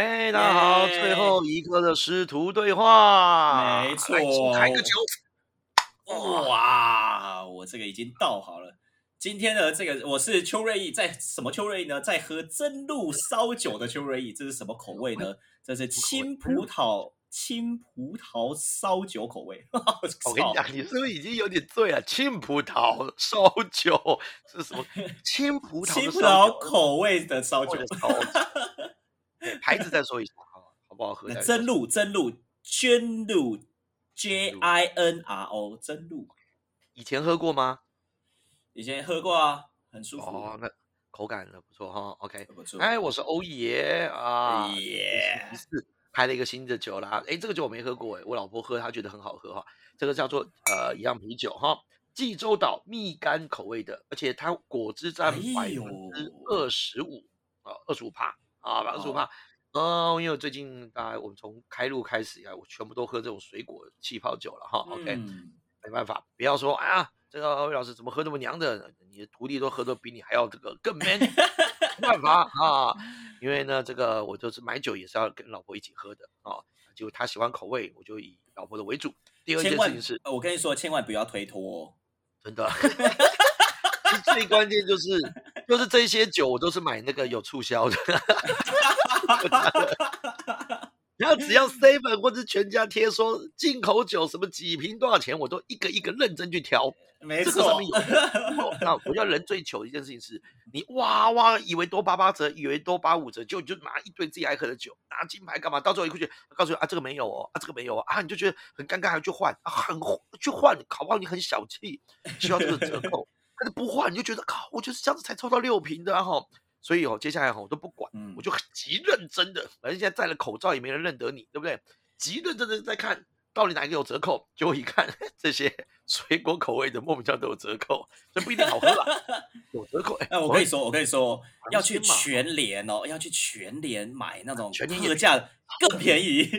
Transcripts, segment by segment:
哎，大家好，最后一个的师徒对话，没错开个酒。哇，我这个已经倒好了。今天的这个我是邱瑞义，在什么邱瑞义呢？在喝真露烧酒的邱瑞义，这是什么口味呢？这是青葡萄青葡萄烧酒口味。我跟你讲，你是不是已经有点醉了？青葡萄 烧酒是什么？青葡萄青葡萄口味的烧酒。牌子再说一下，好好不好喝？真露真露真露 J I N R O 真露，以前喝过吗？以前喝过啊，很舒服哦。那口感呢不错哈，OK，不错。哎，我是欧爷啊，耶，是开了一个新的酒啦。哎，这个酒我没喝过哎，我老婆喝她觉得很好喝哈。这个叫做呃一样啤酒哈，济州岛蜜柑口味的，而且它果汁占百分之二十五啊，二十五帕啊，二十五帕。嗯，因为最近大概我们从开路开始呀，我全部都喝这种水果气泡酒了哈。OK，没办法，不要说啊。这个魏老师怎么喝这么娘的？你的徒弟都喝的比你还要这个更 man，没办法啊！因为呢，这个我就是买酒也是要跟老婆一起喝的啊，就他喜欢口味，我就以老婆的为主。第二件事情是，我跟你说，千万不要推脱，真的。最关键就是，就是这些酒我都是买那个有促销的。然后只要 seven 或者全家贴说进口酒什么几瓶多少钱，我都一个一个认真去挑。没错。那我要人最糗的一件事情是，你哇哇以为多八八折，以为多八五折，就就拿一堆自己爱喝的酒，拿金牌干嘛？到最后一过去，告诉你啊这个没有哦，啊这个没有哦，啊你就觉得很尴尬，还去换，啊很去换，考不好你很小气，需要这个折扣，但是不换你就觉得靠，我就是这样子才抽到六瓶的哈。所以哦，接下来哈我都不管，我就极认真的，反正现在戴了口罩也没人认得你，对不对？极认真的在看到底哪个有折扣，结果一看 这些水果口味的莫名其妙都有折扣，这不一定好喝吧？有折扣哎，我跟你说，我跟你说，要去全联哦，要去全联买那种特价更便宜，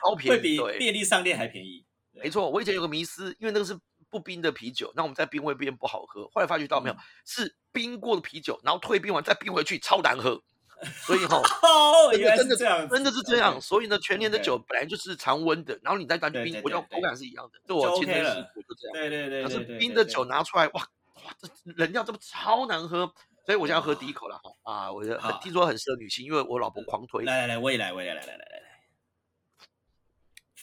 超便宜，会比便利商店还便宜。没错，我以前有个迷思，因为那个是。不冰的啤酒，那我们在冰会变不好喝。后来发觉到没有，是冰过的啤酒，然后退冰完再冰回去，超难喝。所以哈，真的真的这样，真的是这样。所以呢，全年的酒本来就是常温的，然后你再拿去冰，我觉得口感是一样的。就我亲身试过，就这样。对对对。可是冰的酒拿出来，哇哇，这人家这不超难喝，所以我现在喝第一口了哈啊！我很听说很适合女性，因为我老婆狂推。来来来，我也来，我也来，来来来来来。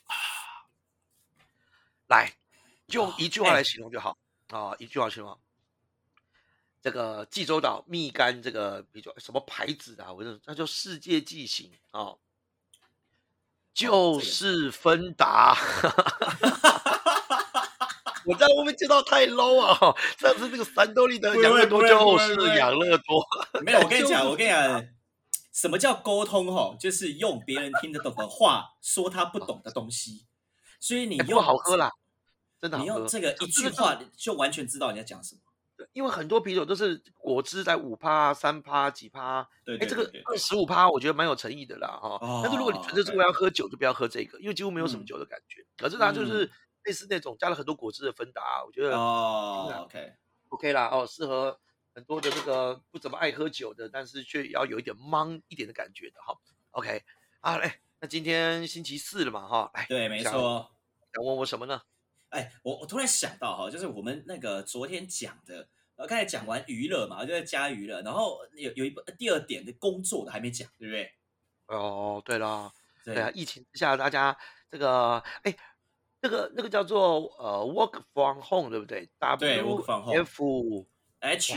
啊，来。用一句话来形容就好啊！一句话形容，这个济州岛蜜柑这个比较什么牌子的？我认那叫世界纪行啊，就是芬达。我在后面见到太 low 啊！上次那个三多利的养乐多就是养乐多。没有，我跟你讲，我跟你讲，什么叫沟通？哈，就是用别人听得懂的话说他不懂的东西。所以你用好喝啦。真的，你用这个一句话就完全知道你要讲什么。对，因为很多啤酒都是果汁在五趴、三趴、几趴。对，哎，这个二十五趴，我觉得蛮有诚意的啦，哈。但是如果你纯粹是为了要喝酒，就不要喝这个，因为几乎没有什么酒的感觉。可是它就是类似那种加了很多果汁的芬达，我觉得哦，OK，OK 啦，哦，适合很多的这个不怎么爱喝酒的，但是却要有一点懵一点的感觉的哈。OK，啊，来，那今天星期四了嘛，哈，来，对，没错，想问我什么呢？哎，我我突然想到哈，就是我们那个昨天讲的，呃，刚才讲完娱乐嘛，就在加娱乐，然后有有一部第二点的工作的还没讲，对不对？哦，对了，对啊，疫情之下大家这个，哎，那个那个叫做呃，work from home，对不对？W F H。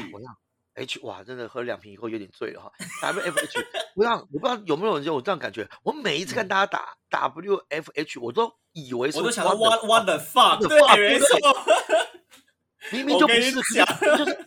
H 哇，真的喝两瓶以后有点醉了哈。W F H，不知道我不知道有没有人有这样感觉？我每一次看大家打 W F H，我都以为是我都想到 What What the fuck？对，没错，明明就不是，就是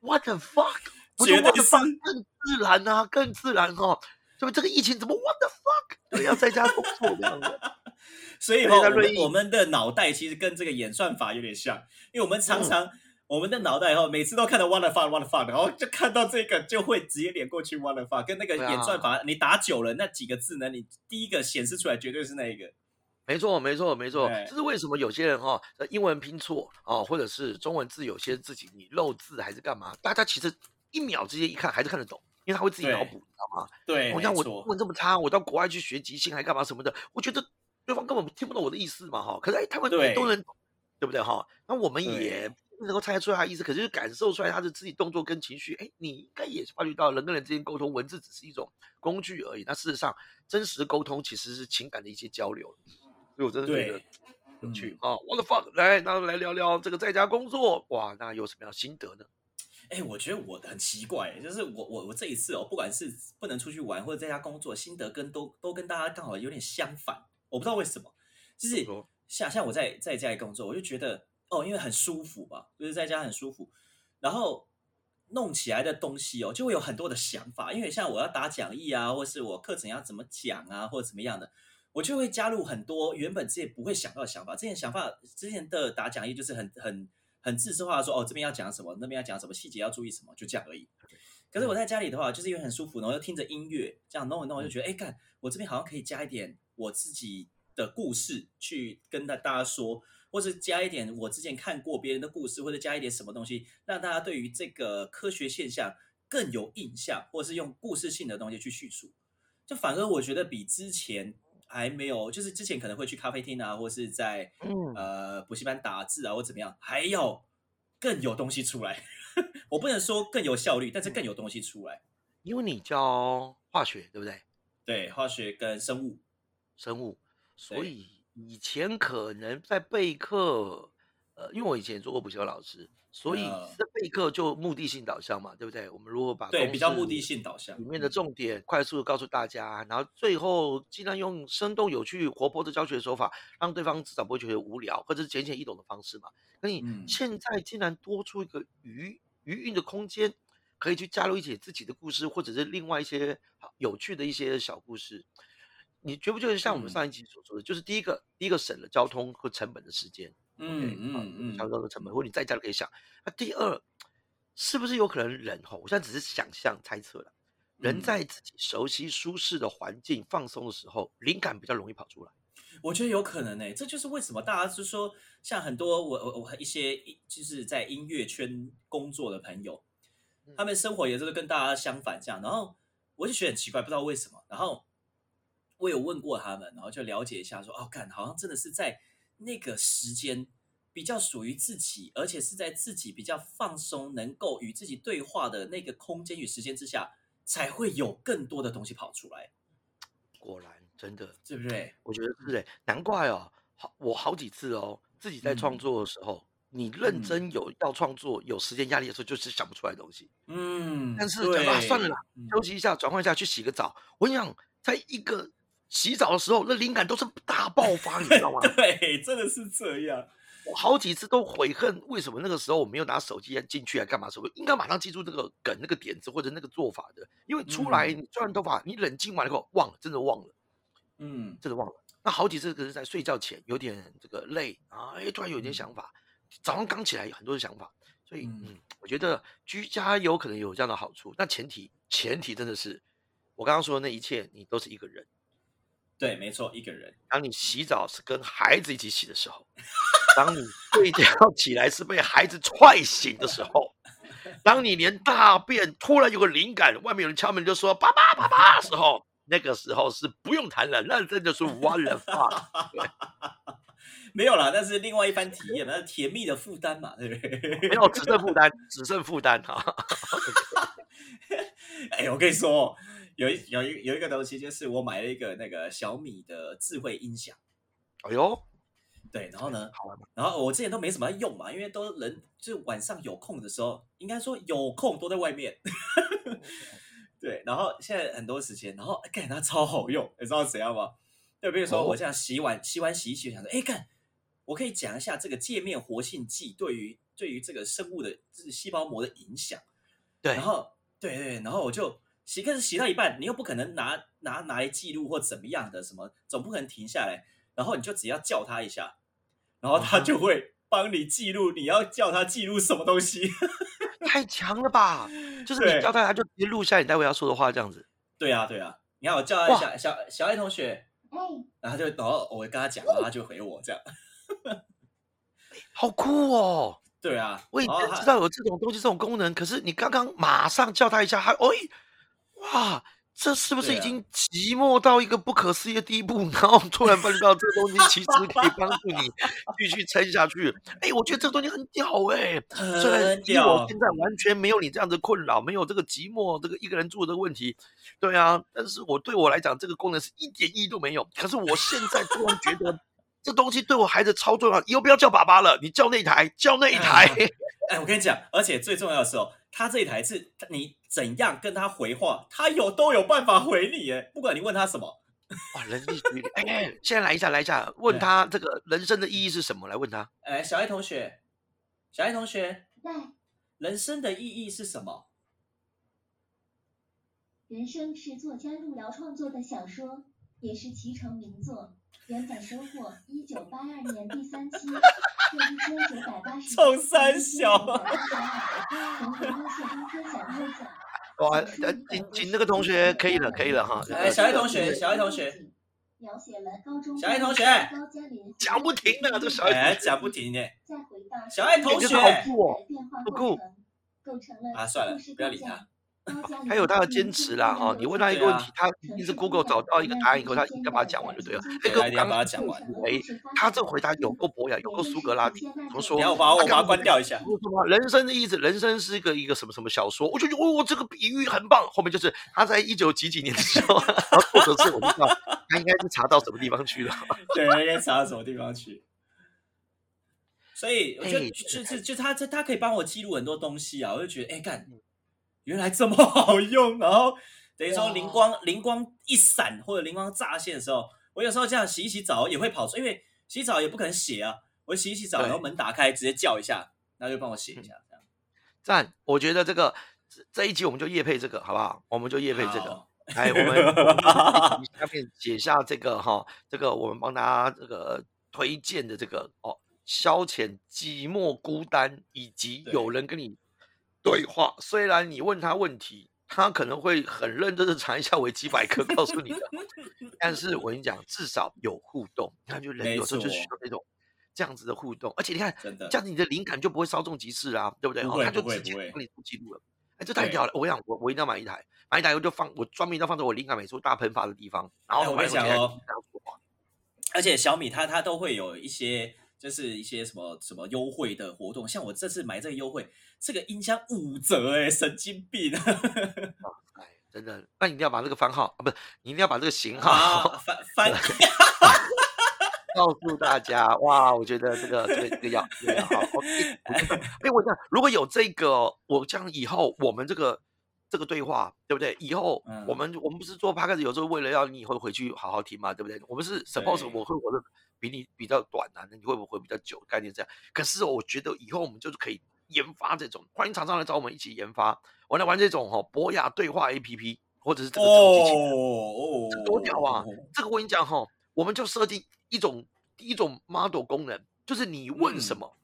What the fuck？我觉得 the fuck 更自然啊，更自然哈。是不是这个疫情怎么 What the fuck？对，要在家工作这样子。所以，我们我们的脑袋其实跟这个演算法有点像，因为我们常常。我们的脑袋哈，每次都看到 what the fuck what the fuck，然后就看到这个就会直接连过去 what the fuck，跟那个演算法，你打久了那几个字呢，你第一个显示出来绝对是那一个。没错，没错，没错。这是为什么有些人哈，英文拼错啊，或者是中文字有些自己你漏字还是干嘛，大家其实一秒之间一看还是看得懂因为他会自己脑补，你知道吗？对，我像我中文这么差，我到国外去学即兴还干嘛什么的，我觉得对方根本听不懂我的意思嘛，哈。可是哎，他们都能，对不对哈？那我们也不能够猜得出来他意思，可是感受出来他的肢体动作跟情绪，哎，你应该也是发觉到人跟人之间沟通，文字只是一种工具而已。那事实上，真实沟通其实是情感的一些交流。所以我真的觉得有趣啊！What the fuck？来，那来聊聊这个在家工作，哇，那有什么样心得呢？哎，我觉得我很奇怪，就是我我我这一次哦，不管是不能出去玩或者在家工作，心得跟都都跟大家刚好有点相反。我不知道为什么，就是像像我在在家里工作，我就觉得哦，因为很舒服嘛，就是在家很舒服，然后弄起来的东西哦，就会有很多的想法。因为像我要打讲义啊，或是我课程要怎么讲啊，或者怎么样的，我就会加入很多原本自己不会想到的想法。之前想法之前的打讲义就是很很。很自私化的说哦，这边要讲什么，那边要讲什么，细节要注意什么，就这样而已。可是我在家里的话，就是因为很舒服，然后又听着音乐，这样弄一弄，我就觉得，哎，看我这边好像可以加一点我自己的故事去跟大大家说，或是加一点我之前看过别人的故事，或者加一点什么东西，让大家对于这个科学现象更有印象，或者是用故事性的东西去叙述，就反而我觉得比之前。还没有，就是之前可能会去咖啡厅啊，或是在呃补习班打字啊，或怎么样，还要更有东西出来。我不能说更有效率，但是更有东西出来。因为你教化学，对不对？对，化学跟生物，生物，所以以前可能在备课，呃，因为我以前做过补习班老师。所以这备课就目的性导向嘛，对不对？我们如果把对比较目的性导向里面的重点快速的告诉大家，然后最后尽量用生动、有趣、活泼的教学手法，让对方至少不会觉得无聊，或者是浅显易懂的方式嘛。那你现在竟然多出一个余余韵的空间，可以去加入一些自己的故事，或者是另外一些有趣的一些小故事，你觉不觉得像我们上一集所说的，就是第一个，第一个省了交通和成本的时间。嗯嗯嗯，调高的成本，或者你在家都可以想。那第二，是不是有可能人吼？我现在只是想象猜测了。人在自己熟悉舒适的环境放松的时候，灵感比较容易跑出来。我觉得有可能呢，这就是为什么大家是说，像很多我我我一些就是在音乐圈工作的朋友，他们生活也是跟大家相反这样。然后我就觉得很奇怪，不知道为什么。然后我有问过他们，然后就了解一下，说哦，看好像真的是在。那个时间比较属于自己，而且是在自己比较放松、能够与自己对话的那个空间与时间之下，才会有更多的东西跑出来。果然，真的，对不对？我觉得是哎，难怪哦，好，我好几次哦，自己在创作的时候，你认真有要创作、有时间压力的时候，就是想不出来东西。嗯，但是讲啊，算了啦，休息一下，转换一下，去洗个澡。我想，在一个。洗澡的时候，那灵感都是大爆发，你知道吗？对，真的是这样。我好几次都悔恨，为什么那个时候我没有拿手机进去来干嘛？什么应该马上记住这个梗、那个点子或者那个做法的。因为出来你抓完头发，你冷静完了后忘了，真的忘了。嗯，真的忘了。那好几次可是在睡觉前有点这个累啊，哎，突然有点想法。早上刚起来有很多的想法，所以嗯，我觉得居家有可能有这样的好处。但前提前提真的是我刚刚说的那一切，你都是一个人。对，没错，一个人。当你洗澡是跟孩子一起洗的时候，当你睡觉 起来是被孩子踹醒的时候，当你连大便突然有个灵感，外面有人敲门就说“爸爸，爸爸”的时候，那个时候是不用谈了，那真的是 one 话。没有了，那是另外一番体验，那是甜蜜的负担嘛，对不对？没有，只剩负担，只剩负担哈。哎，我跟你说。有一有一有一个东西，就是我买了一个那个小米的智慧音响。哎呦，对，然后呢，然后我之前都没什么用嘛，因为都人就是晚上有空的时候，应该说有空都在外面。对，然后现在很多时间，然后看它超好用，你知道怎样吗？就比如说我这样洗碗，洗碗洗一洗，想说，哎，看我可以讲一下这个界面活性剂对于对于这个生物的这细胞膜的影响。对，然后对对，然后我就。洗可是洗到一半，你又不可能拿拿拿来记录或怎么样的什么，总不可能停下来，然后你就只要叫他一下，然后他就会帮你记录你要叫他记录什么东西，太强了吧？就是你叫他，他就直接录下你待会要说的话，这样子。对啊，对啊，你看我叫他一下，小小爱同学，然后就然后我跟他讲，然后他就回我这样，好酷哦！对啊，我以前知道有这种东西这种功能，可是你刚刚马上叫他一下，他哎。哇，这是不是已经寂寞到一个不可思议的地步？然后突然发现到这个东西其实可以帮助你 继续撑下去。哎，我觉得这个东西很屌哎，虽然我现在完全没有你这样的困扰，没有这个寂寞这个一个人住的问题，对啊，但是我对我来讲这个功能是一点意义都没有。可是我现在突然觉得这东西对我孩子超重要，以后不要叫爸爸了，你叫那台，叫那一台。哎，我跟你讲，而且最重要的是哦。他这一台是，你怎样跟他回话，他有都有办法回你，耶，不管你问他什么，哇，人力距离，哎，现在来一下，来一下，问他这个人生的意义是什么？来问他，哎，小爱同学，小爱同学，人生的意义是什么？人生是作家路遥创作的小说，也是其成名作。原版收获一九八二年第三期，一千九百八十。冲三小。哇，呃，请请那个同学可以了，可以了哈。哎，小爱同学，小爱同学。小爱同学。讲不停的，这个小爱。讲不停的。小爱同学。不酷。啊，算了，不要理他。他有他的坚持啦，哈！你问他一个问题，他一直 Google 找到一个答案以后，他一定要把它讲完就对了。那个刚把它讲完，哎，他这回答有够博雅，有够苏格拉底。怎么说？你要把我把它关掉一下。人生的意思，人生是一个一个什么什么小说？我就觉得哦，这个比喻很棒。后面就是他在一九几几年的时候，然后作者是我知道，他应该是查到什么地方去了。对，应该查到什么地方去。所以我觉得就是就他这他可以帮我记录很多东西啊，我就觉得哎干。原来这么好用，然后等于说灵光灵光一闪或者灵光乍现的时候，我有时候这样洗一洗澡也会跑出，因为洗澡也不可能写啊，我洗一洗澡，然后门打开直接叫一下，那就帮我写一下这样。赞，我觉得这个这一集我们就夜配这个好不好？我们就夜配这个，哎，我们下面写下这个哈，这个我们帮大家这个推荐的这个哦，消遣寂寞孤单，以及有人跟你。对话，虽然你问他问题，他可能会很认真的查一下维基百科告诉你的，但是我跟你讲，至少有互动。你看，就人有时候就需要那种这样子的互动，而且你看，这样子你的灵感就不会稍纵即逝啊，对不对？他就直接帮你做记录了。哎，这太屌了！我想，我我一定要买一台，买一台我就放，我专门要放在我灵感美术大喷发的地方。然后我跟你讲哦，而且小米它它都会有一些。就是一些什么什么优惠的活动，像我这次买这个优惠，这个音箱五折哎，神经病！哎，真的，那你一定要把这个番号啊，不是，你一定要把这个型号翻翻，告诉大家哇！我觉得这个这个这个要这个要好。哎，我讲如果有这个，我将以后我们这个这个对话，对不对？以后我们我们不是做 p a 有时候为了要你以后回去好好听嘛，对不对？我们是 suppose 我会我的。比你比较短啊，那你会不会比较久？概念这样。可是我觉得以后我们就是可以研发这种，欢迎厂商来找我们一起研发，我来玩这种哈博雅对话 A P P，或者是这个机器人，这多屌啊！这个我跟你讲哈，我们就设定一种第一种 model 功能，就是你问什么，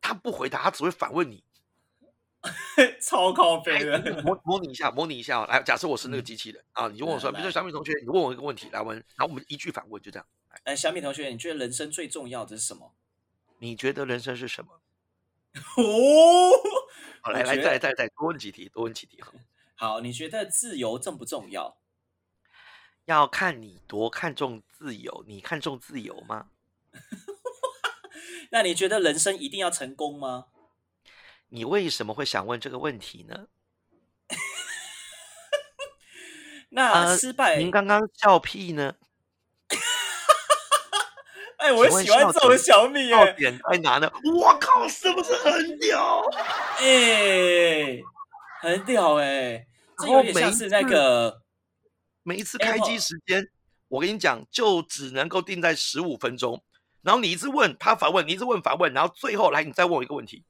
他不回答，他只会反问你，超靠背的。模模拟一下，模拟一下哦，来，假设我是那个机器人啊，你就问我说，比如说小米同学，你问我一个问题，来问，然后我们一句反问，就这样。哎，小米同学，你觉得人生最重要的是什么？你觉得人生是什么？哦，好，来来，再再再多问几题，多问几题哈。好，你觉得自由重不重要？要看你多看重自由，你看重自由吗？那你觉得人生一定要成功吗？你为什么会想问这个问题呢？那失败，您刚刚笑屁呢？哎，我喜欢这种小米哎，点在哪呢？我靠，是不是很屌？哎，很屌哎，这有点像是那个每一次开机时间，我跟你讲，就只能够定在十五分钟。然后你一直问他反问，你一直问反问，然后最后来，你再问我一个问题。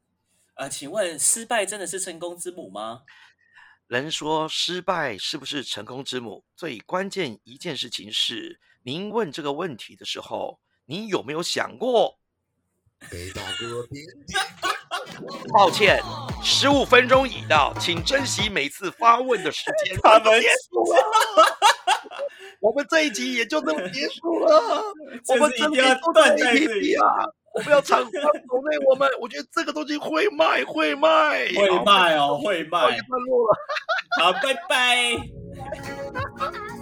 呃，请问失败真的是成功之母吗？人说失败是不是成功之母？最关键一件事情是，您问这个问题的时候。您有没有想过？抱歉，十五分钟已到，请珍惜每次发问的时间。他们结束了，我们这一集也就这么结束了。我们真的要断在这里啊！我们要厂商投内我们，我觉得这个东西会卖，会卖，会卖哦，会卖。段落了，好，拜拜。